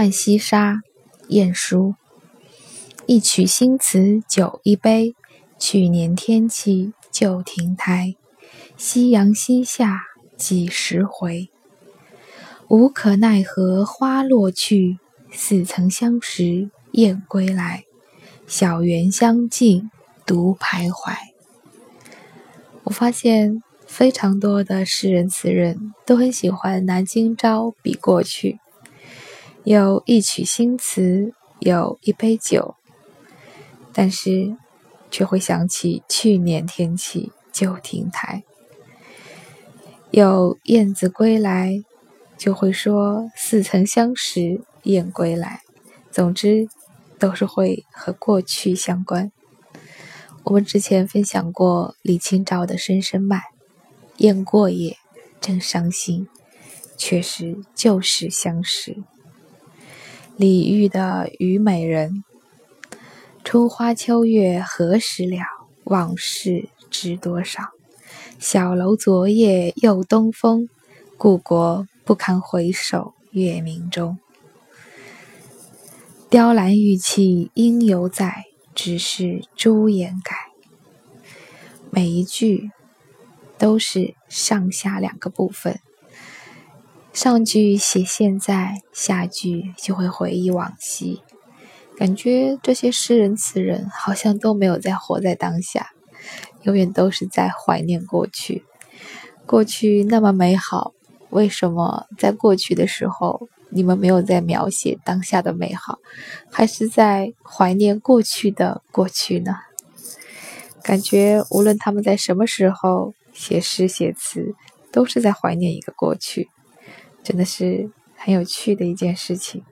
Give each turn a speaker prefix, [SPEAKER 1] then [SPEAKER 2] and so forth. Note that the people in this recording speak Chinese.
[SPEAKER 1] 浣溪沙，晏殊。一曲新词酒一杯，去年天气旧亭台。夕阳西下几时回？无可奈何花落去，似曾相识燕归来。小园香径独徘徊。我发现非常多的诗人词人都很喜欢拿今朝比过去。有一曲新词，有一杯酒，但是却会想起去年天气旧亭台。有燕子归来，就会说似曾相识燕归来。总之，都是会和过去相关。我们之前分享过李清照的《声声慢》，雁过也，正伤心，却是旧时相识。李煜的《虞美人》：春花秋月何时了？往事知多少？小楼昨夜又东风，故国不堪回首月明中。雕栏玉砌应犹在，只是朱颜改。每一句都是上下两个部分。上句写现在，下句就会回忆往昔，感觉这些诗人词人好像都没有在活在当下，永远都是在怀念过去。过去那么美好，为什么在过去的时候你们没有在描写当下的美好，还是在怀念过去的过去呢？感觉无论他们在什么时候写诗写词，都是在怀念一个过去。真的是很有趣的一件事情。